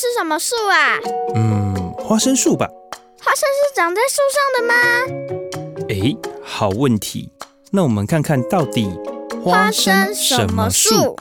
是什么树啊？嗯，花生树吧。花生是长在树上的吗？诶，好问题。那我们看看到底花生什么树？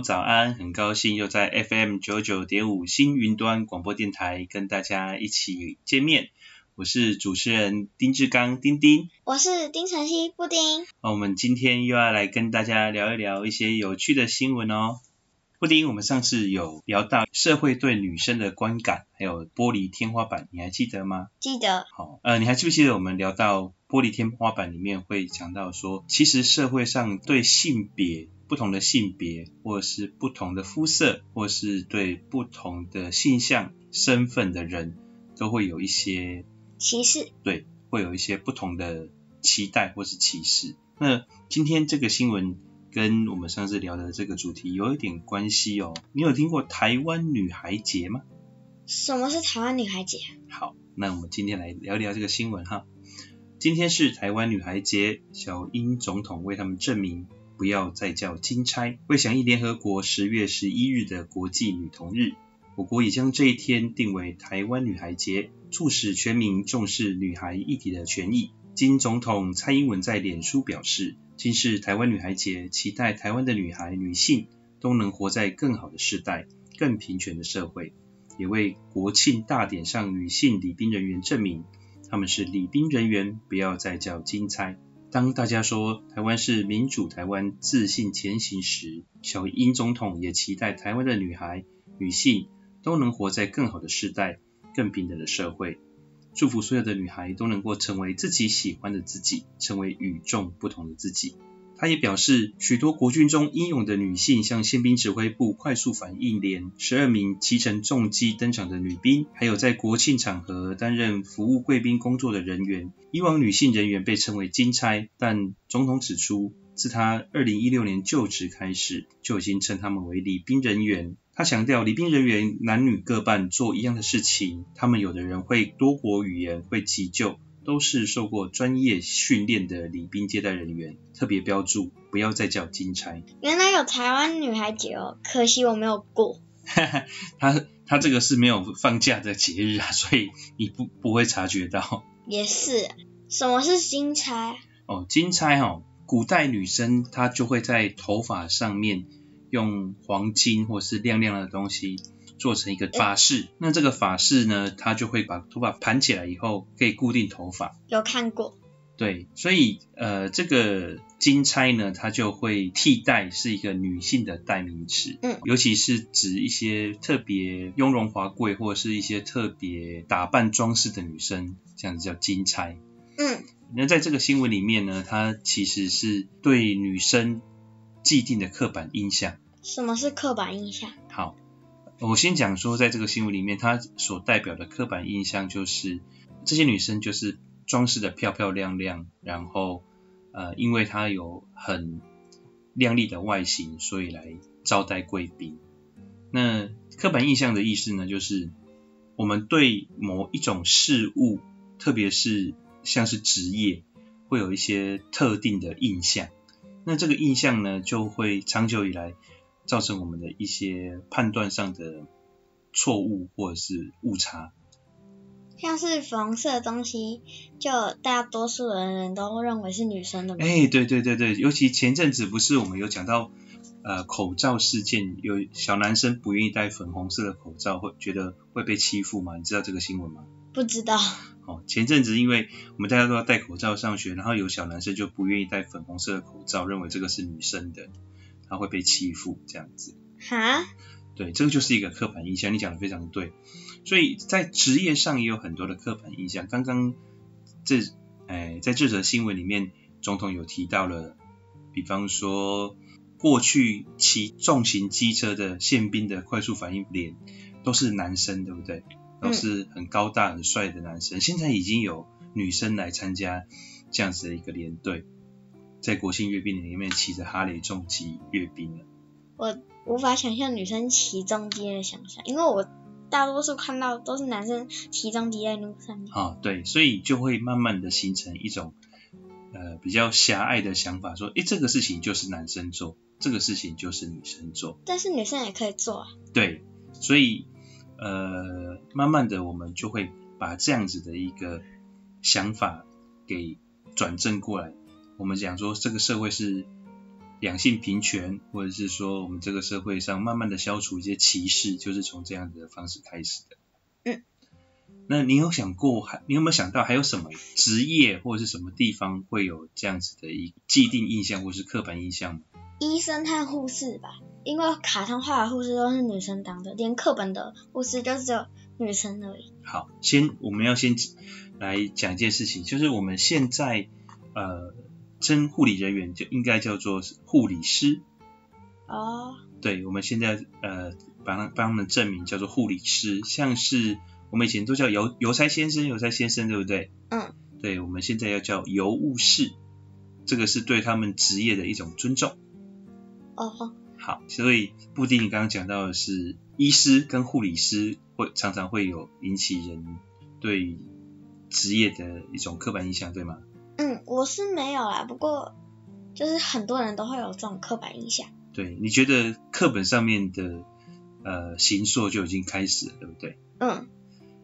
早安！很高兴又在 FM 九九点五星云端广播电台跟大家一起见面。我是主持人丁志刚，丁丁。我是丁晨曦，布丁。那我们今天又要来跟大家聊一聊一些有趣的新闻哦。布丁，我们上次有聊到社会对女生的观感，还有玻璃天花板，你还记得吗？记得。好，呃，你还记不记得我们聊到玻璃天花板里面会讲到说，其实社会上对性别。不同的性别，或者是不同的肤色，或是对不同的性向、身份的人，都会有一些歧视。对，会有一些不同的期待或是歧视。那今天这个新闻跟我们上次聊的这个主题有一点关系哦。你有听过台湾女孩节吗？什么是台湾女孩节？好，那我们今天来聊聊这个新闻哈。今天是台湾女孩节，小英总统为他们正名，不要再叫金钗，为响应联合国十月十一日的国际女童日，我国已将这一天定为台湾女孩节，促使全民重视女孩议题的权益。金总统蔡英文在脸书表示，今是台湾女孩节，期待台湾的女孩、女性都能活在更好的世代、更平权的社会，也为国庆大典上女性礼宾人员正名，他们是礼宾人员，不要再叫金钗。当大家说台湾是民主台湾、自信前行时，小英总统也期待台湾的女孩、女性都能活在更好的世代、更平等的社会。祝福所有的女孩都能够成为自己喜欢的自己，成为与众不同的自己。他也表示，许多国军中英勇的女性，像宪兵指挥部快速反应连十二名骑乘重机登场的女兵，还有在国庆场合担任服务贵宾工作的人员。以往女性人员被称为金钗，但总统指出，自他二零一六年就职开始，就已经称他们为礼宾人员。他强调，礼宾人员男女各半，做一样的事情。他们有的人会多国语言，会急救，都是受过专业训练的礼宾接待人员。特别标注，不要再叫金钗。原来有台湾女孩节哦，可惜我没有过。他他这个是没有放假的节日啊，所以你不不会察觉到。也是，什么是金钗？哦，金钗哦，古代女生她就会在头发上面。用黄金或是亮亮的东西做成一个发饰，那这个发饰呢，它就会把头发盘起来以后，可以固定头发。有看过。对，所以呃，这个金钗呢，它就会替代是一个女性的代名词，嗯，尤其是指一些特别雍容华贵或者是一些特别打扮装饰的女生，这样子叫金钗。嗯，那在这个新闻里面呢，它其实是对女生。既定的刻板印象。什么是刻板印象？好，我先讲说，在这个新闻里面，它所代表的刻板印象就是这些女生就是装饰的漂漂亮亮，然后呃，因为她有很靓丽的外形，所以来招待贵宾。那刻板印象的意思呢，就是我们对某一种事物，特别是像是职业，会有一些特定的印象。那这个印象呢，就会长久以来造成我们的一些判断上的错误或者是误差。像是粉红色的东西，就大多数的人都认为是女生的。哎，对对对对，尤其前阵子不是我们有讲到呃口罩事件，有小男生不愿意戴粉红色的口罩，会觉得会被欺负吗？你知道这个新闻吗？不知道。哦，前阵子因为我们大家都要戴口罩上学，然后有小男生就不愿意戴粉红色的口罩，认为这个是女生的，他会被欺负这样子。哈？对，这个就是一个刻板印象，你讲的非常对。所以在职业上也有很多的刻板印象。刚刚这哎，在这则新闻里面，总统有提到了，比方说过去骑重型机车的宪兵的快速反应连都是男生，对不对？都是很高大很帅的男生，嗯，现在已经有女生来参加这样子的一个连队，在国庆阅兵里面骑着哈雷重机阅兵了。我无法想象女生骑重机的想象，因为我大多数看到都是男生骑重机在路上。啊，对，所以就会慢慢的形成一种呃比较狭隘的想法，说，诶，这个事情就是男生做，这个事情就是女生做。但是女生也可以做啊。对，所以。呃，慢慢的，我们就会把这样子的一个想法给转正过来。我们讲说，这个社会是两性平权，或者是说，我们这个社会上慢慢的消除一些歧视，就是从这样子的方式开始的。嗯。那你有想过，还你有没有想到，还有什么职业或者是什么地方会有这样子的一既定印象，或是刻板印象吗？医生和护士吧，因为卡通画的护士都是女生当的，连课本的护士就只有女生而已。好，先我们要先来讲一件事情，就是我们现在呃称护理人员就应该叫做护理师。哦。对，我们现在呃帮他帮他们证明叫做护理师，像是我们以前都叫邮邮差先生、邮差先生，对不对？嗯。对，我们现在要叫邮务士，这个是对他们职业的一种尊重。哦，好，所以布丁你刚刚讲到的是医师跟护理师会常常会有引起人对职业的一种刻板印象，对吗？嗯，我是没有啦，不过就是很多人都会有这种刻板印象。对，你觉得课本上面的呃形塑就已经开始了，对不对？嗯。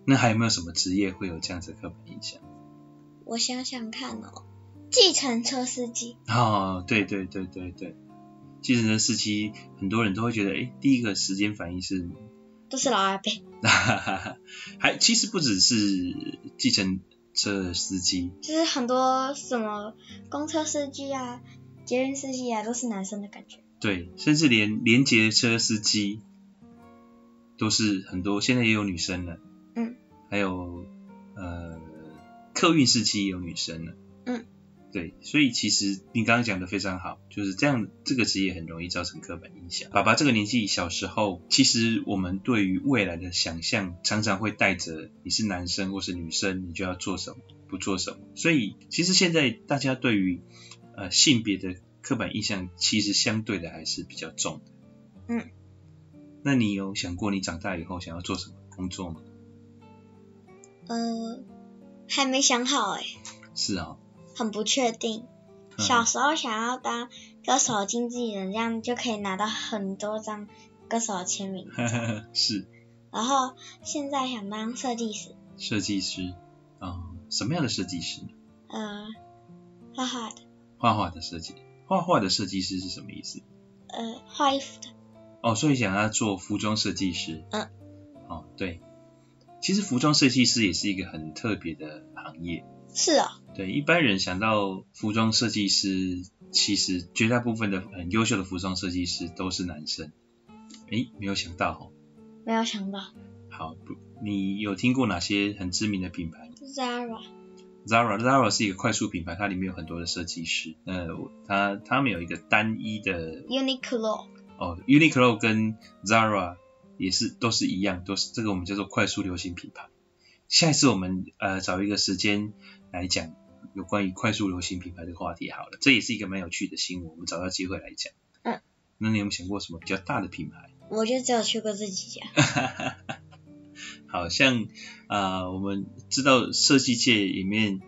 那还有没有什么职业会有这样子的刻板印象？我想想看哦，计程车司机。哦，对对对对对，计程车司机很多人都会觉得，哎，第一个时间反应是都是老阿伯。还其实不只是计程车司机，就是很多什么公车司机啊、捷运司机啊，都是男生的感觉。对，甚至连连接车司机都是很多，现在也有女生了。嗯。还有呃。客运司机也有女生了，嗯，对，所以其实你刚刚讲的非常好，就是这样，这个职业很容易造成刻板印象。爸爸这个年纪小时候，其实我们对于未来的想象常常会带着你是男生或是女生，你就要做什么，不做什么。所以其实现在大家对于呃性别的刻板印象，其实相对的还是比较重的。嗯，那你有想过你长大以后想要做什么工作吗？呃。还没想好哎，是啊、哦，很不确定。小时候想要当歌手经纪人，这样就可以拿到很多张歌手的签名。是。然后现在想当设计师。设计师啊、哦，什么样的设计师呢？呃，画画的。画画的设计，画画的设计师是什么意思？呃，画衣服的。哦，所以想要做服装设计师。嗯。哦，对。其实服装设计师也是一个很特别的行业。是啊。对，一般人想到服装设计师，其实绝大部分的很优秀的服装设计师都是男生。诶，没有想到哦。没有想到。好，你有听过哪些很知名的品牌？Zara。Zara，Zara 是一个快速品牌，它里面有很多的设计师。呃，它他们有一个单一的。Uniqlo。哦，Uniqlo 跟 Zara。也是都是一样，都是这个我们叫做快速流行品牌。下一次我们呃找一个时间来讲有关于快速流行品牌的话题好了，这也是一个蛮有趣的新闻，我们找到机会来讲。嗯。那你有没有想过什么比较大的品牌？我就只有去过这几家。好像啊、呃，我们知道设计界里面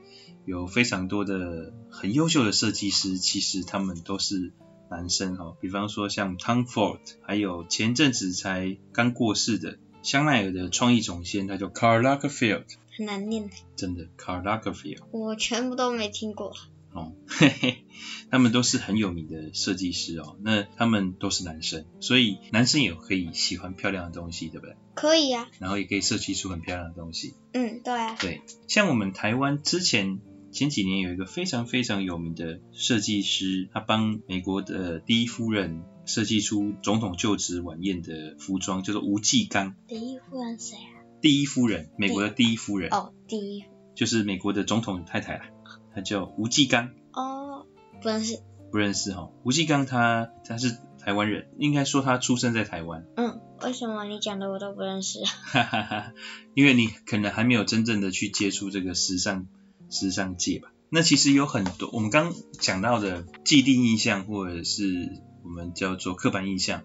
有非常多的很优秀的设计师，其实他们都是。男生哈，比方说像 Tom Ford，还有前阵子才刚过世的香奈儿的创意总监，他叫 Karl Lagerfeld，很难念。真的 Karl Lagerfeld，我全部都没听过。哦，嘿嘿，他们都是很有名的设计师哦。那他们都是男生，所以男生也可以喜欢漂亮的东西，对不对？可以啊。然后也可以设计出很漂亮的东西。嗯，对啊。对，像我们台湾之前。前几年有一个非常非常有名的设计师，他帮美国的第一夫人设计出总统就职晚宴的服装，叫做吴季刚。第一夫人谁啊？第一夫人，美国的第一夫人。哦，第一。就是美国的总统太太啊，她叫吴季刚。哦，不认识。不认识哈、哦，吴季刚他他是台湾人，应该说他出生在台湾。嗯，为什么你讲的我都不认识？哈哈哈，因为你可能还没有真正的去接触这个时尚。时尚界吧，那其实有很多我们刚讲到的既定印象，或者是我们叫做刻板印象，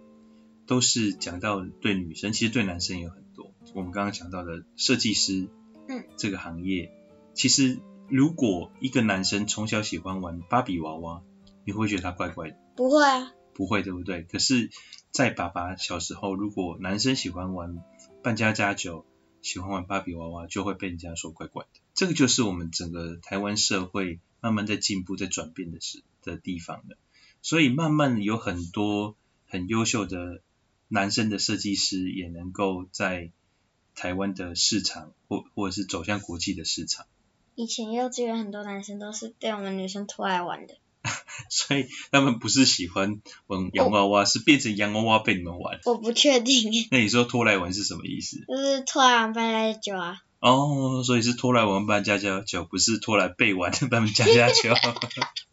都是讲到对女生，其实对男生也有很多。我们刚刚讲到的设计师，嗯，这个行业，其实如果一个男生从小喜欢玩芭比娃娃，你会觉得他怪怪的？不会啊，不会，对不对？可是，在爸爸小时候，如果男生喜欢玩扮家家酒，喜欢玩芭比娃娃，就会被人家说怪怪的。这个就是我们整个台湾社会慢慢在进步、在转变的时的地方了。所以慢慢有很多很优秀的男生的设计师，也能够在台湾的市场，或或者是走向国际的市场。以前幼稚园很多男生都是被我们女生拖来玩的。所以他们不是喜欢玩洋娃娃，是变成洋娃娃被你们玩。我不确定。那你说拖来玩是什么意思？就是拖来玩扮家家酒啊。哦，所以是拖来玩扮家家酒，不是拖来被玩扮家家酒。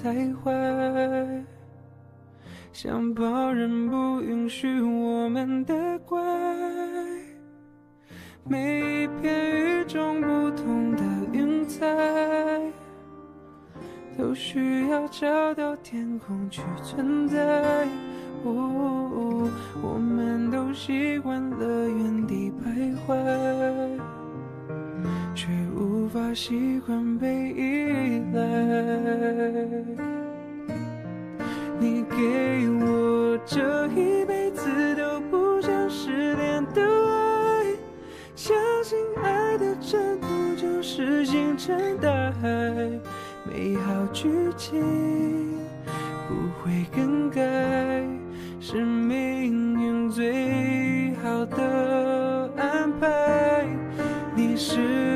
太坏，想旁人不允许我们的怪。每一片与众不同的云彩，都需要找到天空去存在。哦，我们都习惯了原地徘徊，无法习惯被依赖。你给我这一辈子都不想失联的爱，相信爱的征途就是星辰大海，美好剧情不会更改。是命运最好的安排。你是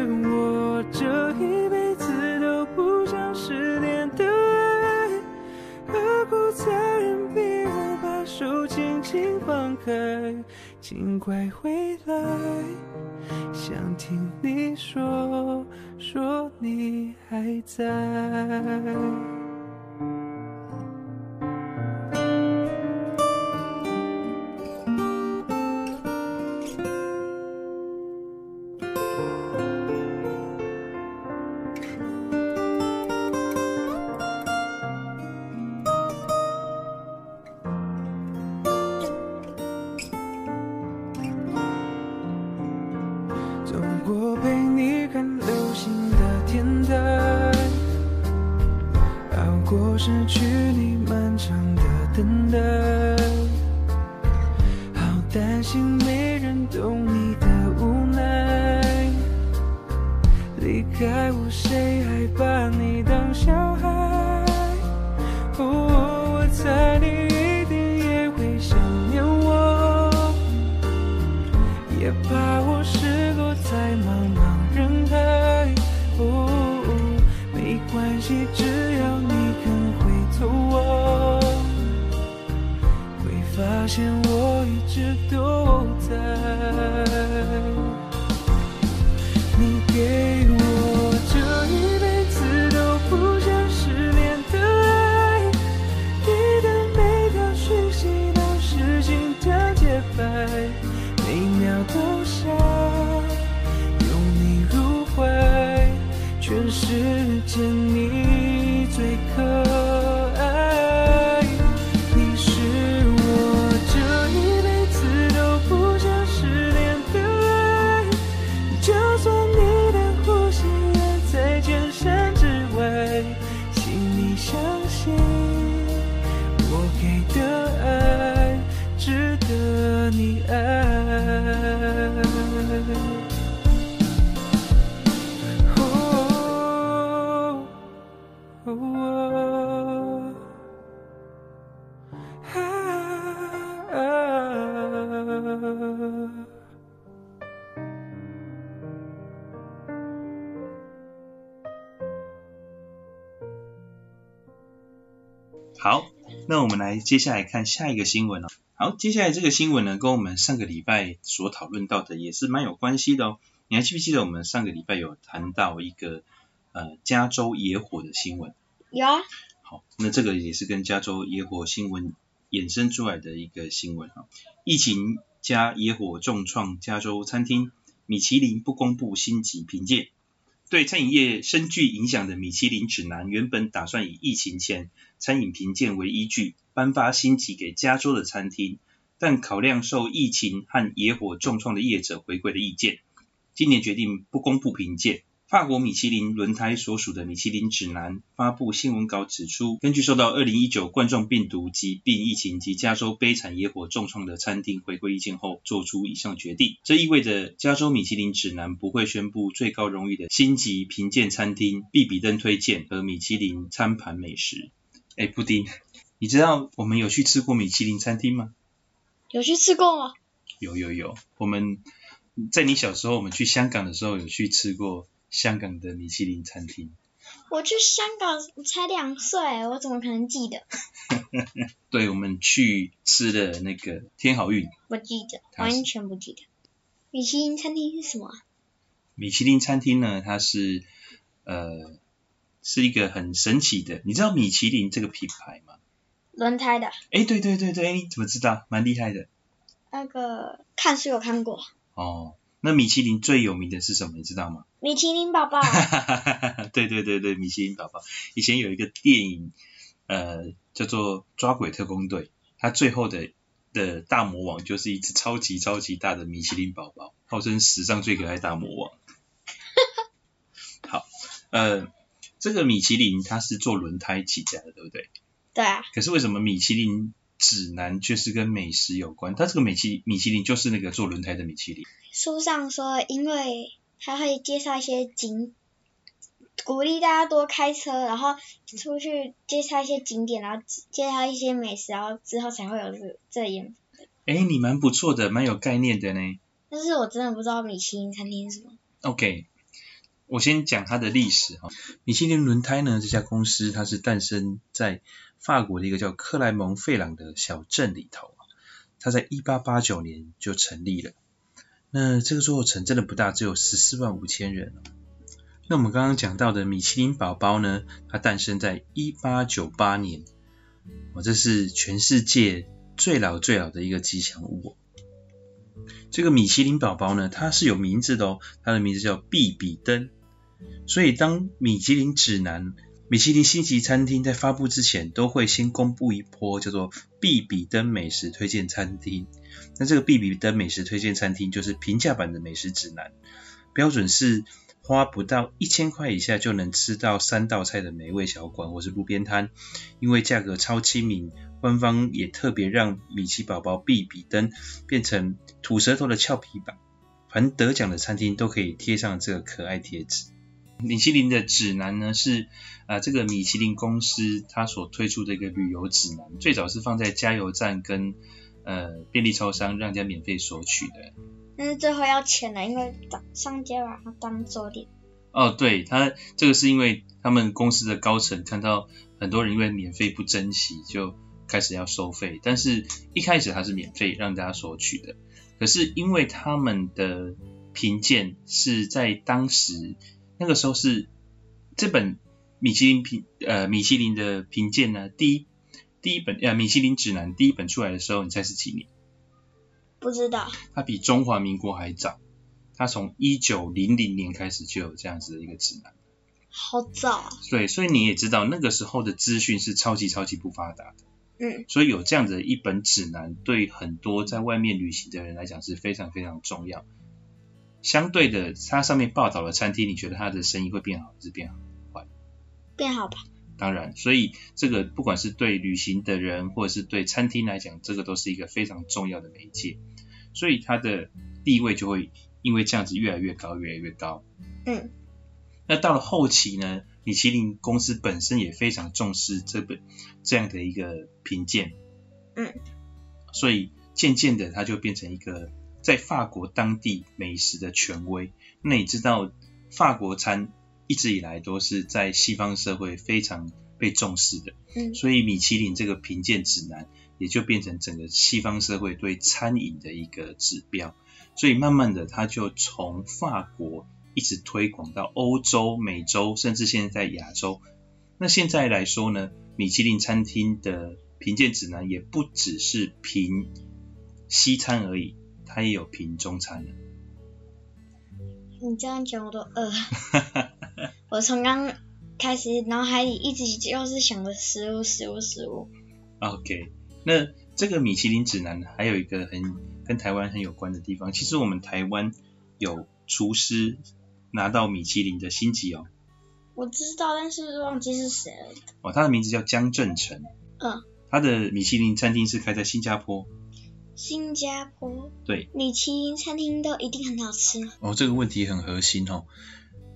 轻放开？请快回来，想听你说，说你还在。每秒都想拥你入怀，全世界你。那我们来接下来看下一个新闻哦。好，接下来这个新闻呢，跟我们上个礼拜所讨论到的也是蛮有关系的哦。你还记不记得我们上个礼拜有谈到一个呃加州野火的新闻？有。好，那这个也是跟加州野火新闻衍生出来的一个新闻哈。疫情加野火重创加州餐厅，米其林不公布星级评鉴。对餐饮业深具影响的米其林指南，原本打算以疫情前餐饮评鉴为依据，颁发星级给加州的餐厅，但考量受疫情和野火重创的业者回归的意见，今年决定不公布评鉴。法国米其林轮胎所属的米其林指南发布新闻稿指出，根据受到2019冠状病毒疾病疫情及加州悲惨野火重创的餐厅回归意见后，做出以上决定。这意味着加州米其林指南不会宣布最高荣誉的星级评鉴餐厅必比登推荐和米其林餐盘美食。哎，布丁，你知道我们有去吃过米其林餐厅吗？有去吃过吗？有有有，我们在你小时候，我们去香港的时候有去吃过。香港的米其林餐厅，我去香港才两岁，我怎么可能记得？对，我们去吃的那个天好运，不记得，完全不记得。米其林餐厅是什么？米其林餐厅呢？它是呃是一个很神奇的，你知道米其林这个品牌吗？轮胎的。哎，对对对对，你怎么知道？蛮厉害的。那个看是有看过。哦。那米其林最有名的是什么？你知道吗？米其林宝宝。对对对对，米其林宝宝。以前有一个电影，呃，叫做《抓鬼特工队》，它最后的的大魔王就是一只超级超级大的米其林宝宝，号称史上最可爱大魔王。好，呃，这个米其林它是做轮胎起家的，对不对？对啊。可是为什么米其林指南却是跟美食有关？它这个米其米其林就是那个做轮胎的米其林。书上说，因为它会介绍一些景，鼓励大家多开车，然后出去介绍一些景点，然后介绍一些美食，然后之后才会有这这样。哎，你蛮不错的，蛮有概念的呢。但是我真的不知道米其林餐厅是什么。OK，我先讲它的历史哈。米其林轮胎呢，这家公司它是诞生在法国的一个叫克莱蒙费朗的小镇里头，它在一八八九年就成立了。那这个座城真的不大，只有十四万五千人。那我们刚刚讲到的米其林宝宝呢，它诞生在一八九八年，哦，这是全世界最老最老的一个吉祥物。这个米其林宝宝呢，它是有名字的哦，它的名字叫毕比登。所以当米其林指南，米其林星级餐厅在发布之前，都会先公布一波叫做必比登美食推荐餐厅。那这个必比登美食推荐餐厅就是平价版的美食指南，标准是花不到一千块以下就能吃到三道菜的美味小馆或是路边摊，因为价格超亲民，官方也特别让米奇宝宝必比登变成吐舌头的俏皮版，凡得奖的餐厅都可以贴上这个可爱贴纸。米其林的指南呢是啊、呃、这个米其林公司它所推出的一个旅游指南，最早是放在加油站跟呃，便利超商让人家免费索取的，但是最后要钱了，因为商家把它当做点。哦，对，他这个是因为他们公司的高层看到很多人因为免费不珍惜，就开始要收费。但是一开始它是免费让大家索取的，可是因为他们的评鉴是在当时那个时候是这本米其林评呃米其林的评鉴呢，第一。第一本呃米其林指南第一本出来的时候，你猜是几年？不知道。它比中华民国还早，它从一九零零年开始就有这样子的一个指南。好早啊。对，所以你也知道那个时候的资讯是超级超级不发达的。嗯。所以有这样子的一本指南，对很多在外面旅行的人来讲是非常非常重要。相对的，它上面报道的餐厅，你觉得它的生意会变好还是变好？坏？变好吧。当然，所以这个不管是对旅行的人，或者是对餐厅来讲，这个都是一个非常重要的媒介，所以它的地位就会因为这样子越来越高，越来越高。嗯。那到了后期呢，米其林公司本身也非常重视这本这样的一个评鉴。嗯。所以渐渐的，它就变成一个在法国当地美食的权威。那你知道法国餐？一直以来都是在西方社会非常被重视的，嗯，所以米其林这个评鉴指南也就变成整个西方社会对餐饮的一个指标，所以慢慢的它就从法国一直推广到欧洲、美洲，甚至现在在亚洲。那现在来说呢，米其林餐厅的评鉴指南也不只是评西餐而已，它也有评中餐了。你这样讲我都饿。我从刚开始脑海里一直就是想着食物，食物，食物。OK，那这个米其林指南还有一个很跟台湾很有关的地方，其实我们台湾有厨师拿到米其林的星级哦。我知道，但是忘记是谁了。哦，他的名字叫江振成。嗯。他的米其林餐厅是开在新加坡。新加坡。对。米其林餐厅都一定很好吃。哦，这个问题很核心哦。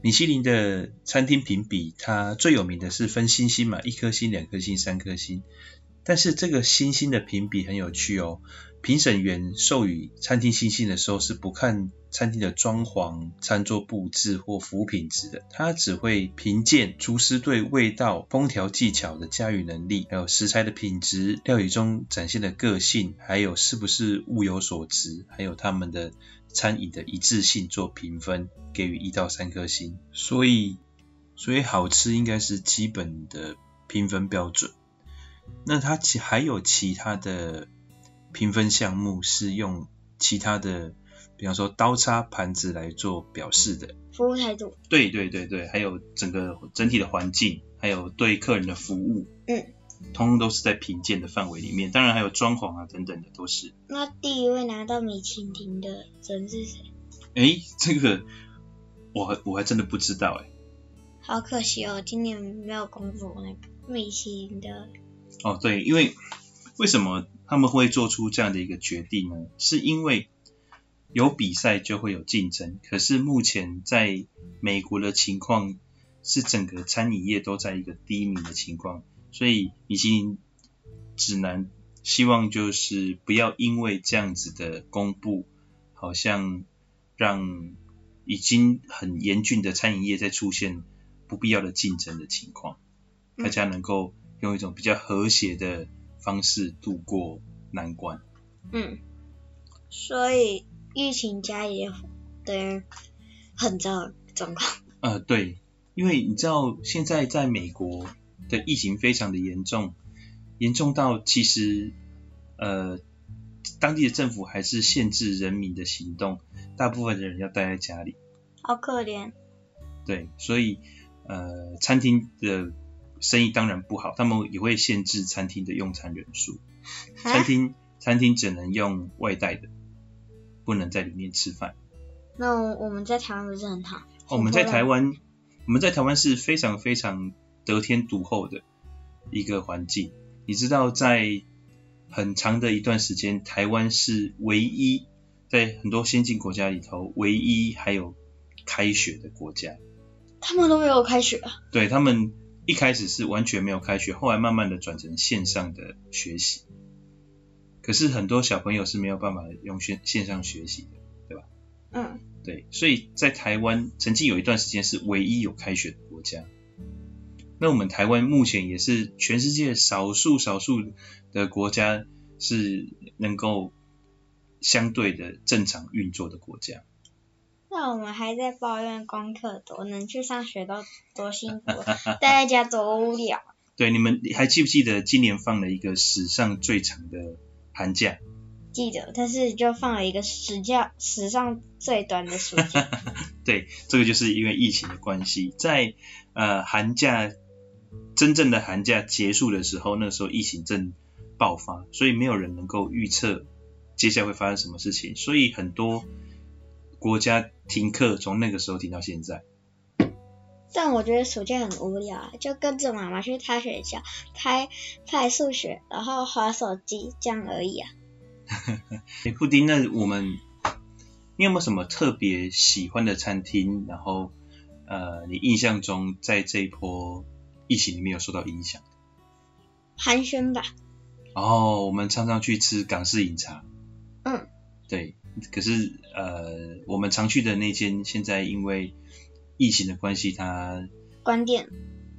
米其林的餐厅评比，它最有名的是分星星嘛，一颗星、两颗星、三颗星。但是这个星星的评比很有趣哦。评审员授予餐厅星星的时候，是不看餐厅的装潢、餐桌布置或服务品质的，他只会评鉴厨师对味道、烹调技巧的驾驭能力，还有食材的品质、料理中展现的个性，还有是不是物有所值，还有他们的餐饮的一致性做评分，给予一到三颗星。所以，所以好吃应该是基本的评分标准。那它其还有其他的评分项目是用其他的，比方说刀叉、盘子来做表示的。服务态度。对对对对，还有整个整体的环境，还有对客人的服务，嗯，通通都是在评鉴的范围里面。当然还有装潢啊等等的都是。那第一位拿到米其林的人是谁？哎，这个我我还真的不知道哎。好可惜哦，今年没有公布那个米其林的。哦，对，因为为什么他们会做出这样的一个决定呢？是因为有比赛就会有竞争，可是目前在美国的情况是整个餐饮业都在一个低迷的情况，所以米其林只能希望就是不要因为这样子的公布，好像让已经很严峻的餐饮业在出现不必要的竞争的情况，大家能够。用一种比较和谐的方式度过难关。嗯，所以疫情加也等于很糟的状况。呃，对，因为你知道现在在美国的疫情非常的严重，严重到其实呃当地的政府还是限制人民的行动，大部分的人要待在家里。好可怜。对，所以呃餐厅的。生意当然不好，他们也会限制餐厅的用餐人数。餐厅餐厅只能用外带的，不能在里面吃饭。那我们在台湾不是很好？我们在台湾，我们在台湾是非常非常得天独厚的一个环境。你知道，在很长的一段时间，台湾是唯一在很多先进国家里头唯一还有开学的国家。他们都没有开学啊？对他们。一开始是完全没有开学，后来慢慢的转成线上的学习。可是很多小朋友是没有办法用线线上学习的，对吧？嗯。对，所以在台湾曾经有一段时间是唯一有开学的国家。那我们台湾目前也是全世界少数少数的国家是能够相对的正常运作的国家。那我们还在抱怨功课多，能去上学都多辛苦，待在家多无聊。对，你们还记不记得今年放了一个史上最长的寒假？记得，但是就放了一个史假史上最短的暑假。对，这个就是因为疫情的关系，在呃寒假真正的寒假结束的时候，那时候疫情正爆发，所以没有人能够预测接下来会发生什么事情，所以很多。国家停课，从那个时候停到现在。但我觉得暑假很无聊啊，就跟着妈妈去他学校拍拍数学，然后滑手机这样而已啊。哎，布丁，那我们你有没有什么特别喜欢的餐厅？然后呃，你印象中在这一波疫情里面有受到影响？寒暄吧。哦，我们常常去吃港式饮茶。嗯。对。可是，呃，我们常去的那间，现在因为疫情的关系，它关店。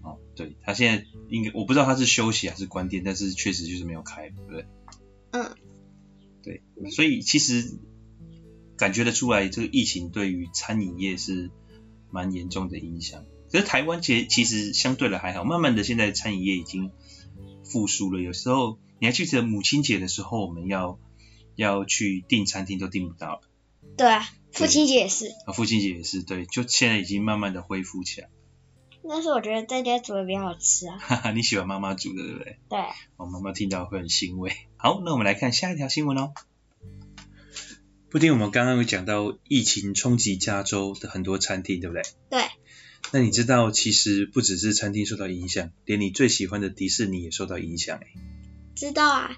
哦，对，它现在应该我不知道它是休息还是关店，但是确实就是没有开，对不对？嗯。对，所以其实感觉得出来，这个疫情对于餐饮业是蛮严重的影响。可是台湾其实其实相对的还好，慢慢的现在餐饮业已经复苏了。有时候你还记得母亲节的时候，我们要。要去订餐厅都订不到了。对啊，父亲节也是。啊，父亲节也是，对，就现在已经慢慢的恢复起来。但是我觉得在家煮的比较好吃啊。哈哈，你喜欢妈妈煮的，对不对？对。我妈妈听到会很欣慰。好，那我们来看下一条新闻哦。布丁，我们刚刚有讲到疫情冲击加州的很多餐厅，对不对？对。那你知道，其实不只是餐厅受到影响，连你最喜欢的迪士尼也受到影响诶。知道啊。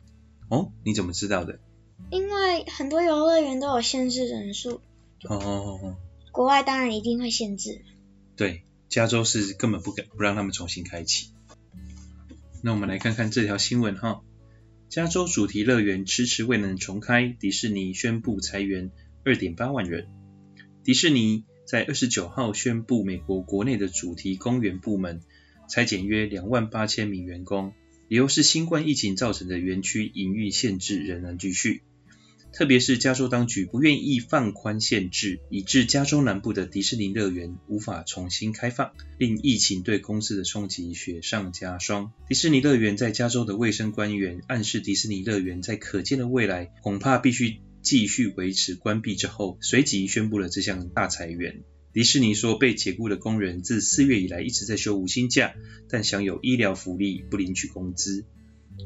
哦，你怎么知道的？因为很多游乐园都有限制人数。哦哦哦哦。国外当然一定会限制。对，加州是根本不敢不让他们重新开启。那我们来看看这条新闻哈。加州主题乐园迟迟未能重开，迪士尼宣布裁员二点八万人。迪士尼在二十九号宣布，美国国内的主题公园部门裁减约两万八千名员工，理由是新冠疫情造成的园区营运限制仍然继续。特别是加州当局不愿意放宽限制，以致加州南部的迪士尼乐园无法重新开放，令疫情对公司的冲击雪上加霜。迪士尼乐园在加州的卫生官员暗示，迪士尼乐园在可见的未来恐怕必须继续维持关闭之后，随即宣布了这项大裁员。迪士尼说，被解雇的工人自四月以来一直在休无薪假，但享有医疗福利，不领取工资。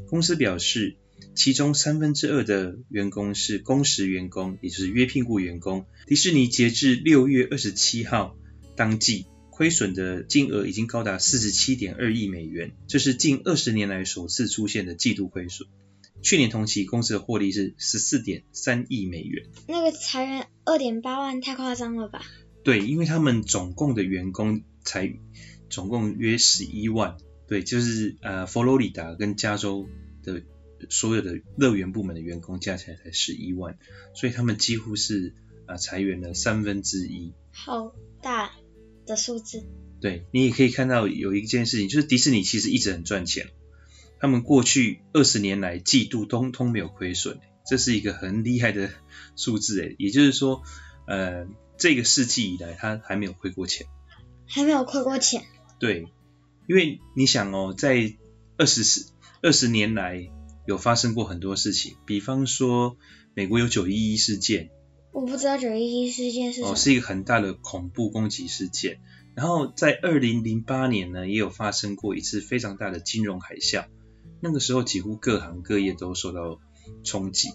公司表示，其中三分之二的员工是工时员工，也就是约聘雇员工。迪士尼截至六月二十七号当季亏损的金额已经高达四十七点二亿美元，这是近二十年来首次出现的季度亏损。去年同期公司的获利是十四点三亿美元。那个裁员二点八万太夸张了吧？对，因为他们总共的员工才总共约十一万。对，就是呃佛罗里达跟加州的。所有的乐园部门的员工加起来才十一万，所以他们几乎是啊裁员了三分之一，好大的数字。对，你也可以看到有一件事情，就是迪士尼其实一直很赚钱，他们过去二十年来季度通通没有亏损，这是一个很厉害的数字诶，也就是说，呃，这个世纪以来他还没有亏过钱，还没有亏过钱。对，因为你想哦，在二十四二十年来。有发生过很多事情，比方说美国有九一一事件，我不知道九一一事件是什么，哦，是一个很大的恐怖攻击事件。然后在二零零八年呢，也有发生过一次非常大的金融海啸，那个时候几乎各行各业都受到冲击。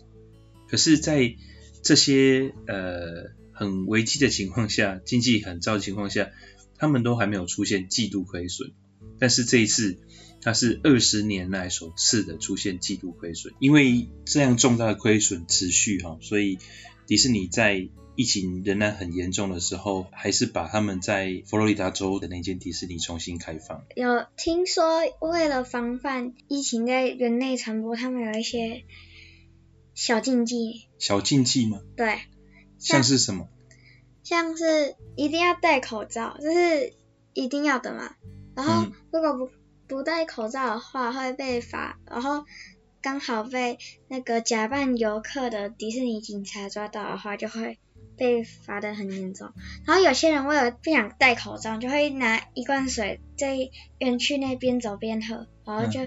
可是，在这些呃很危机的情况下，经济很糟的情况下，他们都还没有出现季度亏损。但是这一次。它是二十年来首次的出现季度亏损，因为这样重大的亏损持续哈，所以迪士尼在疫情仍然很严重的时候，还是把他们在佛罗里达州的那间迪士尼重新开放。有听说为了防范疫情在人类传播，他们有一些小禁忌。小禁忌吗？对。像是什么？像是一定要戴口罩，就是一定要的嘛。然后如果不。嗯不戴口罩的话会被罚，然后刚好被那个假扮游客的迪士尼警察抓到的话，就会被罚的很严重。然后有些人为了不想戴口罩，就会拿一罐水在园区内边走边喝，然后就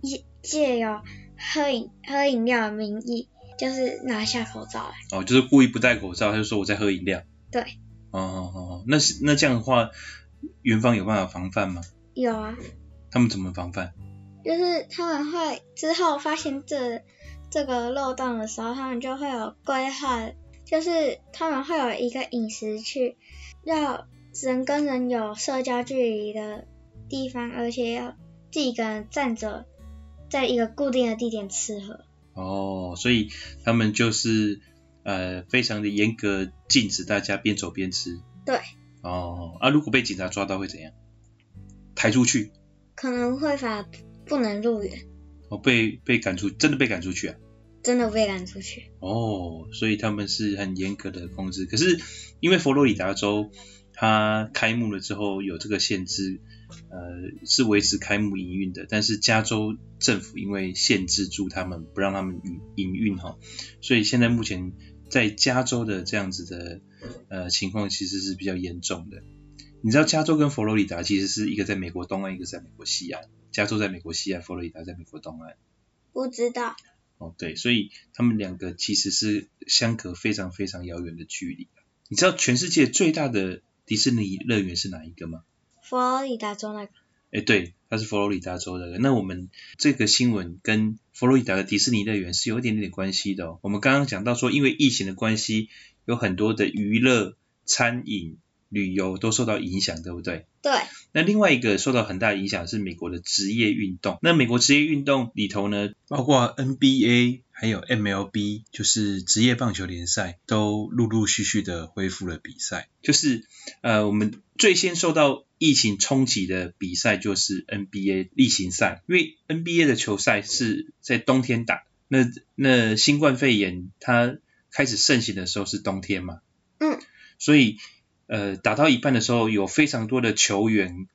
一借由喝饮喝饮料的名义，就是拿下口罩来。哦，就是故意不戴口罩，他就说我在喝饮料。对。哦哦哦，那是那这样的话，园方有办法防范吗？有啊。他们怎么防范？就是他们会之后发现这这个漏洞的时候，他们就会有规划，就是他们会有一个饮食区，要人跟人有社交距离的地方，而且要自己一个人站着，在一个固定的地点吃喝。哦，所以他们就是呃非常的严格禁止大家边走边吃。对。哦，啊，如果被警察抓到会怎样？抬出去。可能会罚不能入园，哦，被被赶出，真的被赶出去啊？真的被赶出去。哦，所以他们是很严格的控制。可是因为佛罗里达州它开幕了之后有这个限制，呃，是维持开幕营运的。但是加州政府因为限制住他们，不让他们营营运哈，所以现在目前在加州的这样子的呃情况其实是比较严重的。你知道加州跟佛罗里达其实是一个在美国东岸，一个在美国西岸。加州在美国西岸，佛罗里达在美国东岸。不知道。哦，对，所以他们两个其实是相隔非常非常遥远的距离。你知道全世界最大的迪士尼乐园是哪一个吗？佛罗里达州那个。哎，对，它是佛罗里达州的。那我们这个新闻跟佛罗里达的迪士尼乐园是有一点点关系的哦。我们刚刚讲到说，因为疫情的关系，有很多的娱乐、餐饮。旅游都受到影响，对不对？对。那另外一个受到很大的影响是美国的职业运动。那美国职业运动里头呢，包括 NBA，还有 MLB，就是职业棒球联赛，都陆陆续续的恢复了比赛。就是呃，我们最先受到疫情冲击的比赛就是 NBA 例行赛，因为 NBA 的球赛是在冬天打，那那新冠肺炎它开始盛行的时候是冬天嘛，嗯，所以呃打到一半的时候，有非常多的球员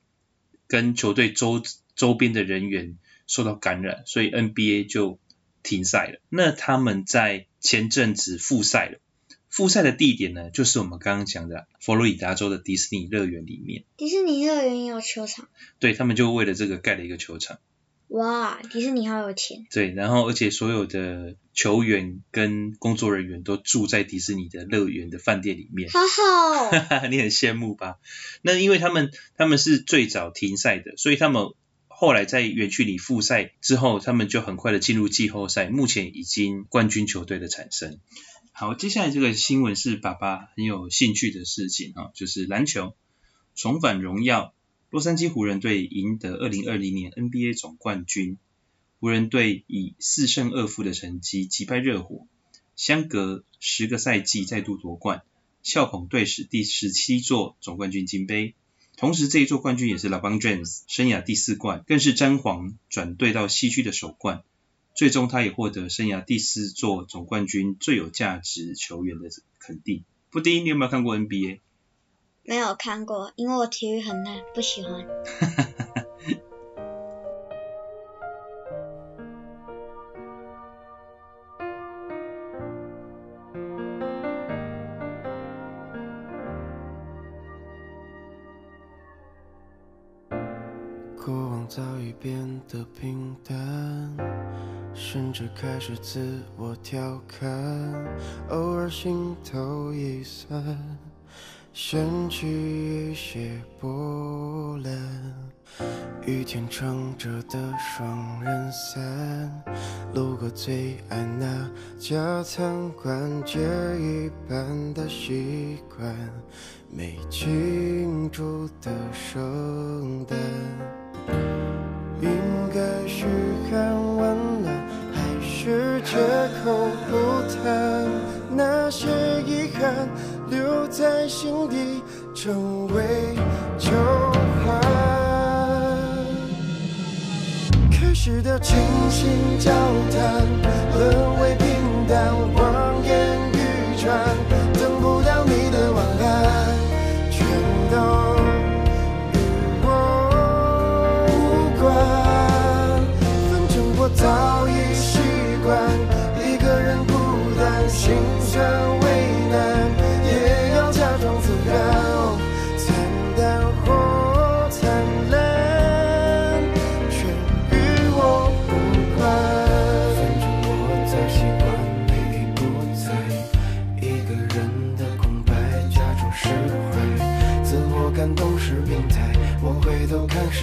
跟球队周周边的人员受到感染，所以 NBA 就停赛了。那他们在前阵子复赛了。复赛的地点呢，就是我们刚刚讲的佛罗里达州的迪士尼乐园里面。迪士尼乐园也有球场？对，他们就为了这个盖了一个球场。哇，迪士尼好有钱。对，然后而且所有的球员跟工作人员都住在迪士尼的乐园的饭店里面。好好。你很羡慕吧？那因为他们他们是最早停赛的，所以他们后来在园区里复赛之后，他们就很快的进入季后赛，目前已经冠军球队的产生。好，接下来这个新闻是爸爸很有兴趣的事情啊，就是篮球重返荣耀，洛杉矶湖人队赢得二零二零年 NBA 总冠军，湖人队以四胜二负的成绩击败热火，相隔十个赛季再度夺冠，笑捧队史第十七座总冠军金杯，同时这一座冠军也是 LeBron James 生涯第四冠，更是詹皇转队到西区的首冠。最终，他也获得生涯第四座总冠军最有价值球员的肯定。布丁，你有没有看过 NBA？没有看过，因为我体育很烂，不喜欢。过往早已变得平淡。甚至开始自我调侃，偶尔心头一酸，掀起一些波澜。雨天撑着的双人伞，路过最爱那家餐馆，借一半的习惯，没庆祝的圣诞，应该嘘寒问暖。还是借口不谈那些遗憾，留在心底成为旧患。开始的倾心交谈，沦为平淡，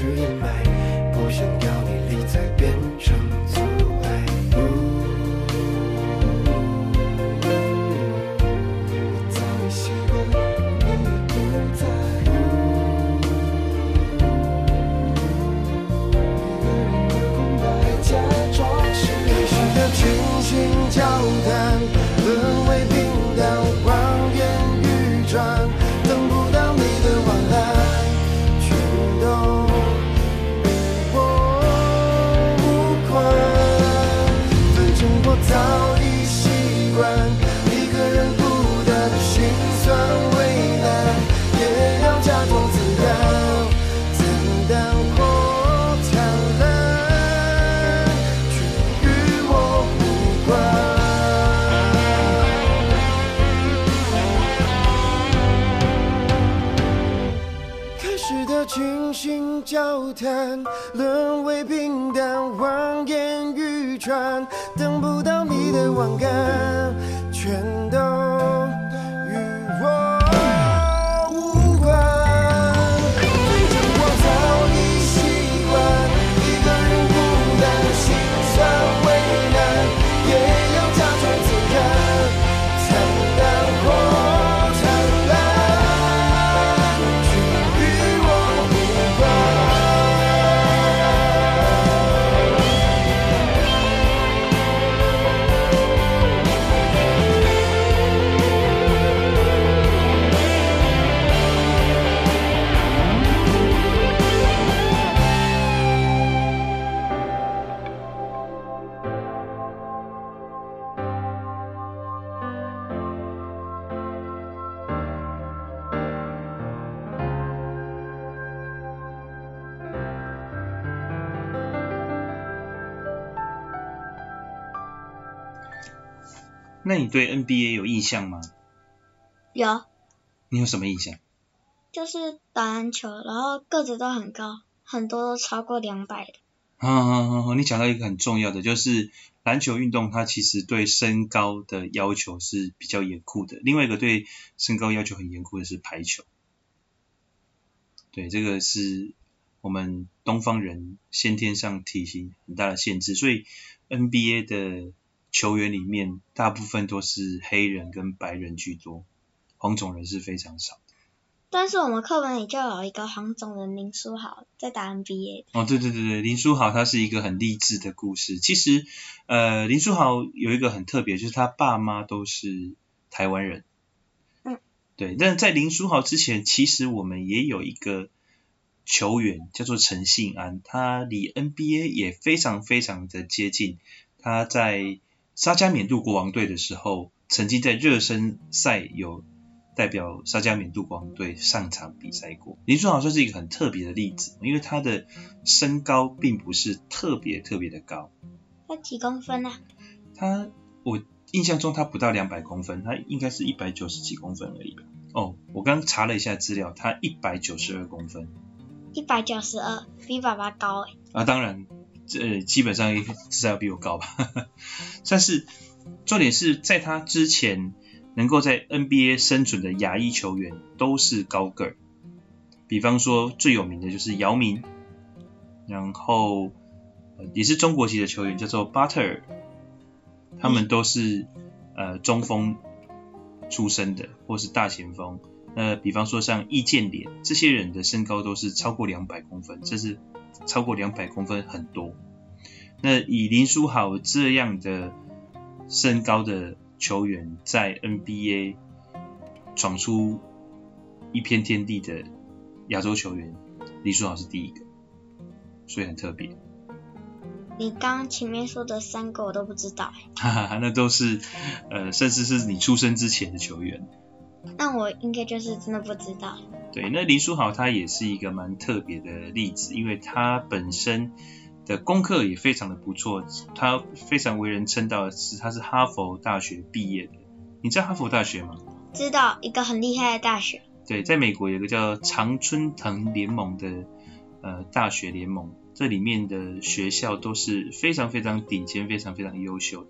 头看是那你对 NBA 有印象吗？有，你有什么印象？就是打篮球，然后个子都很高，很多都超过两百的。好好好好，你讲到一个很重要的，就是篮球运动它其实对身高的要求是比较严酷的。另外一个对身高要求很严酷的是排球。对，这个是我们东方人先天上体型很大的限制，所以 NBA 的球员里面大部分都是黑人跟白人居多，黄种人是非常少。但是我们课本里就有一个黄种人林书豪在打 NBA。哦，对对对对，林书豪他是一个很励志的故事。其实，呃，林书豪有一个很特别，就是他爸妈都是台湾人。嗯。对，但在林书豪之前，其实我们也有一个球员叫做陈信安，他离 NBA 也非常非常的接近。他在沙加缅度国王队的时候，曾经在热身赛有。代表沙加缅度国王队上场比赛过，林书豪算是一个很特别的例子，因为他的身高并不是特别特别的高。他几公分啊？他我印象中他不到两百公分，他应该是一百九十几公分而已吧。哦，我刚查了一下资料，他一百九十二公分。一百九十二，比爸爸高哎。啊，当然，这基本上是要比我高吧。但是重点是在他之前。能够在 NBA 生存的亚裔球员都是高个儿，比方说最有名的就是姚明，然后也是中国籍的球员叫做巴特尔，他们都是呃中锋出身的，或是大前锋。呃，比方说像易建联，这些人的身高都是超过两百公分，这是超过两百公分很多。那以林书豪这样的身高的。球员在 NBA 闯出一片天地的亚洲球员，林书豪是第一个，所以很特别。你刚前面说的三个我都不知道，哈哈，那都是呃，甚至是你出生之前的球员。那我应该就是真的不知道。对，那林书豪他也是一个蛮特别的例子，因为他本身。的功课也非常的不错，他非常为人称道的是，他是哈佛大学毕业的。你知道哈佛大学吗？知道，一个很厉害的大学。对，在美国有一个叫常春藤联盟的呃大学联盟，这里面的学校都是非常非常顶尖、非常非常优秀的。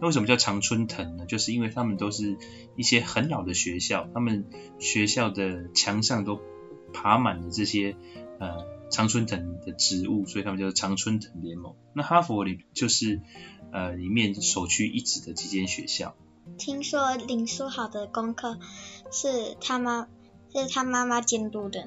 那为什么叫常春藤呢？就是因为他们都是一些很老的学校，他们学校的墙上都爬满了这些呃。常春藤的植物，所以他们叫做常春藤联盟。那哈佛里就是呃里面首屈一指的几间学校。听说林书豪的功课是他妈是他妈妈监督的。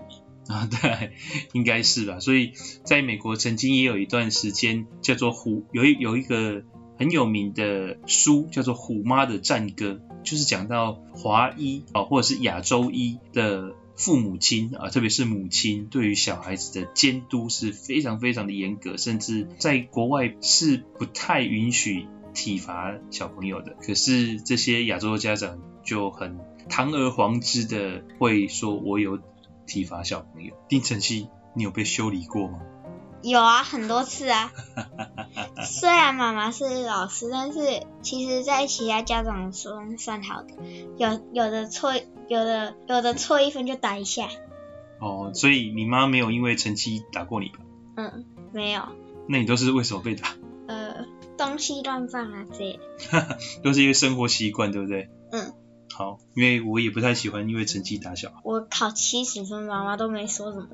啊，对，应该是吧。所以在美国曾经也有一段时间叫做虎，有一有一个很有名的书叫做《虎妈的战歌》，就是讲到华裔啊或者是亚洲裔的。父母亲啊，特别是母亲，对于小孩子的监督是非常非常的严格，甚至在国外是不太允许体罚小朋友的。可是这些亚洲的家长就很堂而皇之的会说：“我有体罚小朋友。”丁晨曦，你有被修理过吗？有啊，很多次啊。虽然妈妈是老师，但是其实在其他家长中算好的。有有的错，有的有的错一分就打一下。哦，所以你妈没有因为成绩打过你吧？嗯，没有。那你都是为什么被打？呃，东西乱放啊这些。都是因为生活习惯，对不对？嗯。好，因为我也不太喜欢因为成绩打小孩。我考七十分，妈妈都没说什么。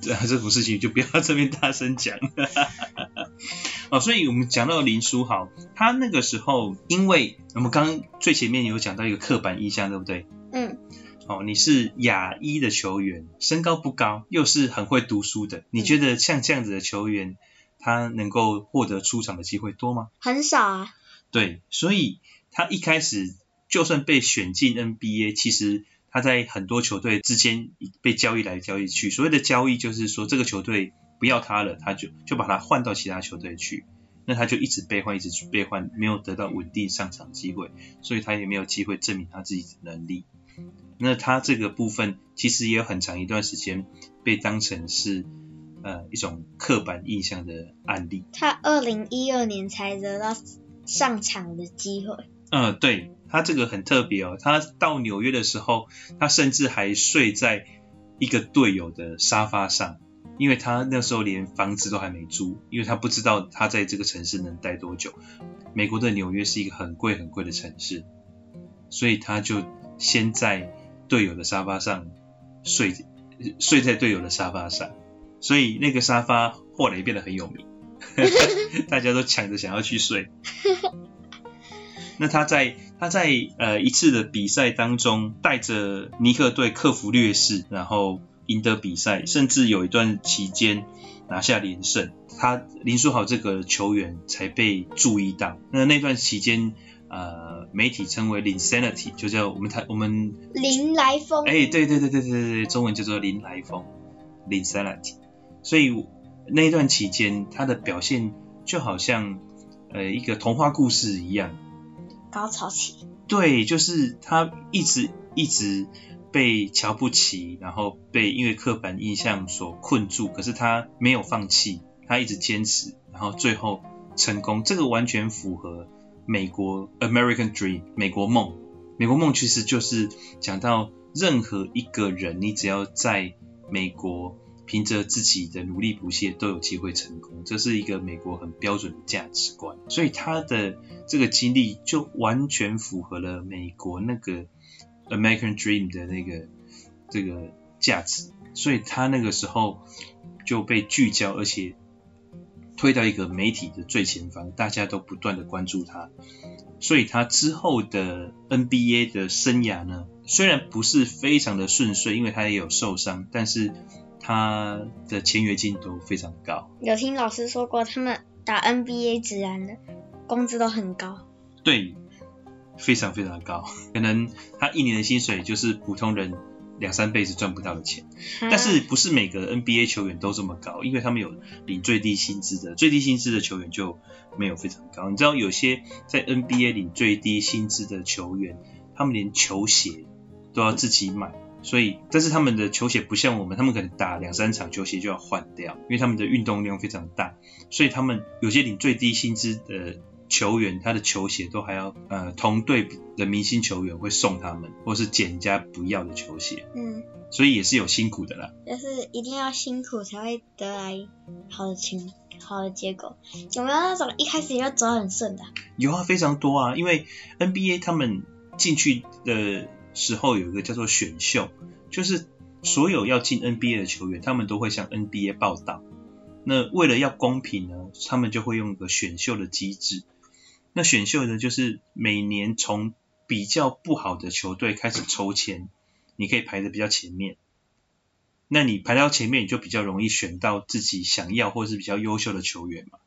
这这种事情就不要这边大声讲。哦，所以我们讲到林书豪，他那个时候，因为我们刚刚最前面有讲到一个刻板印象，对不对？嗯。哦，你是亚裔的球员，身高不高，又是很会读书的，你觉得像这样子的球员，他能够获得出场的机会多吗？很少啊。对，所以他一开始就算被选进 NBA，其实。他在很多球队之间被交易来交易去，所谓的交易就是说这个球队不要他了，他就就把他换到其他球队去，那他就一直被换，一直去被换，没有得到稳定上场机会，所以他也没有机会证明他自己的能力。那他这个部分其实也有很长一段时间被当成是呃一种刻板印象的案例。他二零一二年才得到上场的机会。嗯，对，他这个很特别哦。他到纽约的时候，他甚至还睡在一个队友的沙发上，因为他那时候连房子都还没租，因为他不知道他在这个城市能待多久。美国的纽约是一个很贵很贵的城市，所以他就先在队友的沙发上睡，睡在队友的沙发上，所以那个沙发后来也变得很有名，大家都抢着想要去睡。那他在他在呃一次的比赛当中，带着尼克队克服劣势，然后赢得比赛，甚至有一段期间拿下连胜。他林书豪这个球员才被注意到。那那段期间，呃，媒体称为 “Linsanity”，就叫我们台我们林来疯。哎，对对对对对对，中文叫做林来疯 “Linsanity”。所以那一段期间，他的表现就好像呃一个童话故事一样。高潮期，对，就是他一直一直被瞧不起，然后被因为刻板印象所困住，可是他没有放弃，他一直坚持，然后最后成功，这个完全符合美国 American Dream 美国梦，美国梦其实就是讲到任何一个人，你只要在美国。凭着自己的努力不懈，都有机会成功，这是一个美国很标准的价值观。所以他的这个经历就完全符合了美国那个 American Dream 的那个这个价值。所以他那个时候就被聚焦，而且推到一个媒体的最前方，大家都不断的关注他。所以他之后的 NBA 的生涯呢，虽然不是非常的顺遂，因为他也有受伤，但是。他的签约金都非常高，有听老师说过，他们打 NBA 职篮的工资都很高。对，非常非常高，可能他一年的薪水就是普通人两三辈子赚不到的钱。但是不是每个 NBA 球员都这么高，因为他们有领最低薪资的，最低薪资的球员就没有非常高。你知道有些在 NBA 领最低薪资的球员，他们连球鞋都要自己买。所以，但是他们的球鞋不像我们，他们可能打两三场球鞋就要换掉，因为他们的运动量非常大。所以他们有些领最低薪资的球员，他的球鞋都还要呃同队的明星球员会送他们，或是捡人家不要的球鞋。嗯，所以也是有辛苦的啦。就是一定要辛苦才会得来好的情好的结果。有没有那种一开始就走很顺的？有啊，非常多啊，因为 NBA 他们进去的。时候有一个叫做选秀，就是所有要进 NBA 的球员，他们都会向 NBA 报道。那为了要公平呢，他们就会用一个选秀的机制。那选秀呢，就是每年从比较不好的球队开始抽签，你可以排得比较前面。那你排到前面，你就比较容易选到自己想要或是比较优秀的球员嘛。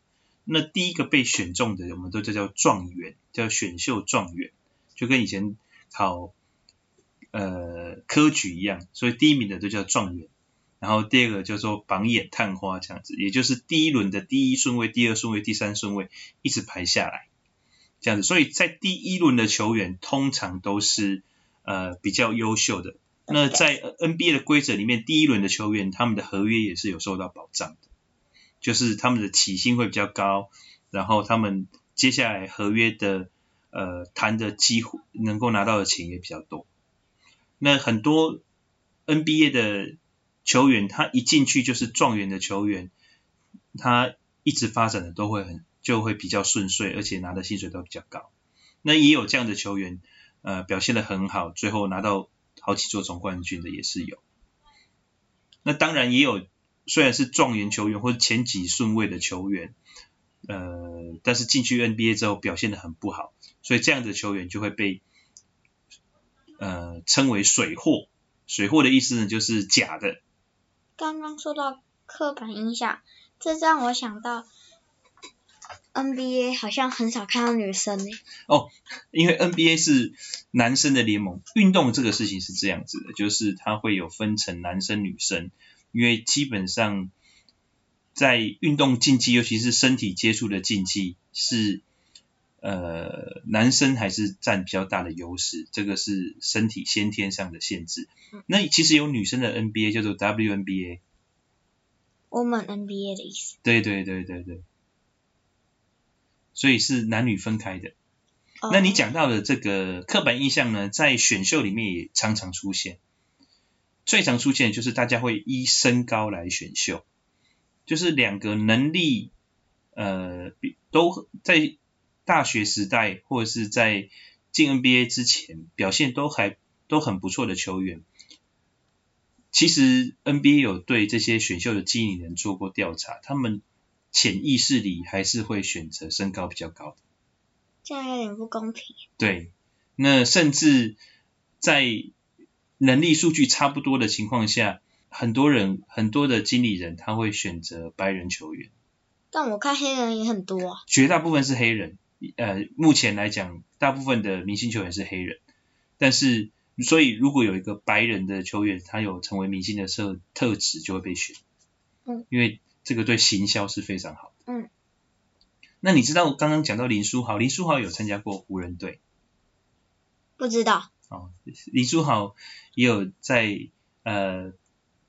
那第一个被选中的，我们都叫叫状元，叫选秀状元，就跟以前考。呃，科举一样，所以第一名的都叫状元，然后第二个叫做榜眼探花这样子，也就是第一轮的第一顺位、第二顺位、第三顺位一直排下来，这样子。所以在第一轮的球员通常都是呃比较优秀的。那在 NBA 的规则里面，第一轮的球员他们的合约也是有受到保障的，就是他们的起薪会比较高，然后他们接下来合约的呃谈的机会能够拿到的钱也比较多。那很多 NBA 的球员，他一进去就是状元的球员，他一直发展的都会很就会比较顺遂，而且拿的薪水都比较高。那也有这样的球员，呃，表现的很好，最后拿到好几座总冠军的也是有。那当然也有，虽然是状元球员或者前几顺位的球员，呃，但是进去 NBA 之后表现的很不好，所以这样的球员就会被。呃，称为水货，水货的意思呢，就是假的。刚刚说到刻板印象，这让我想到 NBA 好像很少看到女生呢。哦，因为 NBA 是男生的联盟，运动这个事情是这样子的，就是它会有分成男生女生，因为基本上在运动竞技，尤其是身体接触的竞技是。呃，男生还是占比较大的优势，这个是身体先天上的限制。那其实有女生的 NBA 叫做 WNBA，Woman NBA 的意思。对对对对对，所以是男女分开的。哦那你讲到的这个刻板印象呢，在选秀里面也常常出现。最常出现就是大家会依身高来选秀，就是两个能力呃比都在大学时代或者是在进 NBA 之前表现都还都很不错的球员。其实 NBA 有对这些选秀的经理人做过调查，他们潜意识里还是会选择身高比较高的。这样有点不公平。对，那甚至在能力数据差不多的情况下，很多人很多的经理人他会选择白人球员。但我看黑人也很多啊。绝大部分是黑人，呃，目前来讲，大部分的明星球员是黑人，但是。所以，如果有一个白人的球员，他有成为明星的特特质，就会被选。嗯。因为这个对行销是非常好的。嗯。那你知道我刚刚讲到林书豪，林书豪有参加过湖人队。不知道。哦，林书豪也有在呃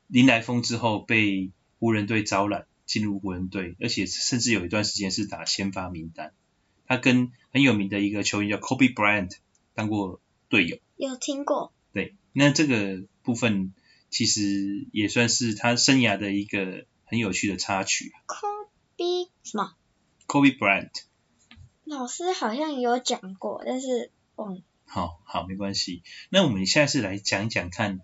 林来疯之后被湖人队招揽进入湖人队，而且甚至有一段时间是打先发名单。他跟很有名的一个球员叫 Kobe Bryant 当过队友。有听过，对，那这个部分其实也算是他生涯的一个很有趣的插曲。Kobe 什么？Kobe Bryant。老师好像有讲过，但是忘了。好好，没关系。那我们下次来讲一讲看，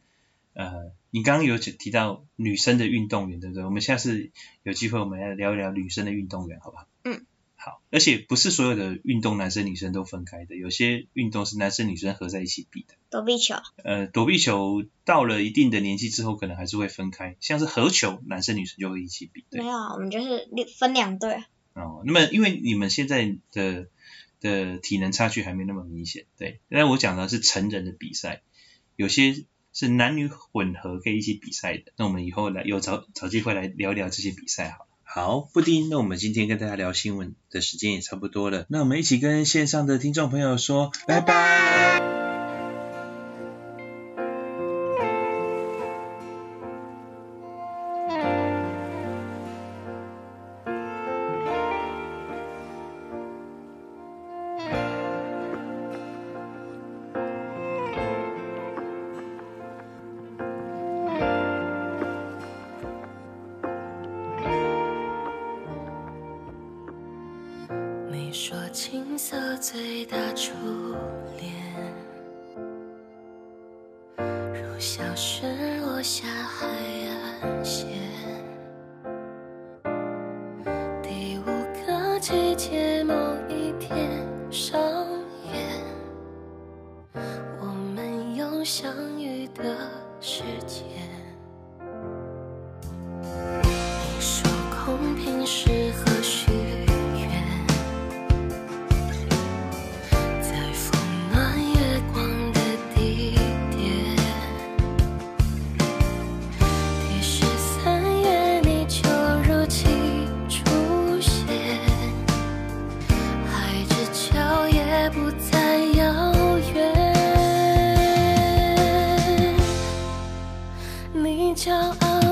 呃，你刚刚有提到女生的运动员，对不对？我们下次有机会我们来聊一聊女生的运动员，好不好？嗯。好，而且不是所有的运动男生女生都分开的，有些运动是男生女生合在一起比的。躲避球。呃，躲避球到了一定的年纪之后，可能还是会分开。像是合球，男生女生就会一起比。对。没有，我们就是分两队。哦，那么因为你们现在的的体能差距还没那么明显，对。那我讲的是成人的比赛，有些是男女混合可以一起比赛的。那我们以后来有找找机会来聊一聊这些比赛好了。好，布丁，那我们今天跟大家聊新闻的时间也差不多了，那我们一起跟线上的听众朋友说拜拜。骄傲。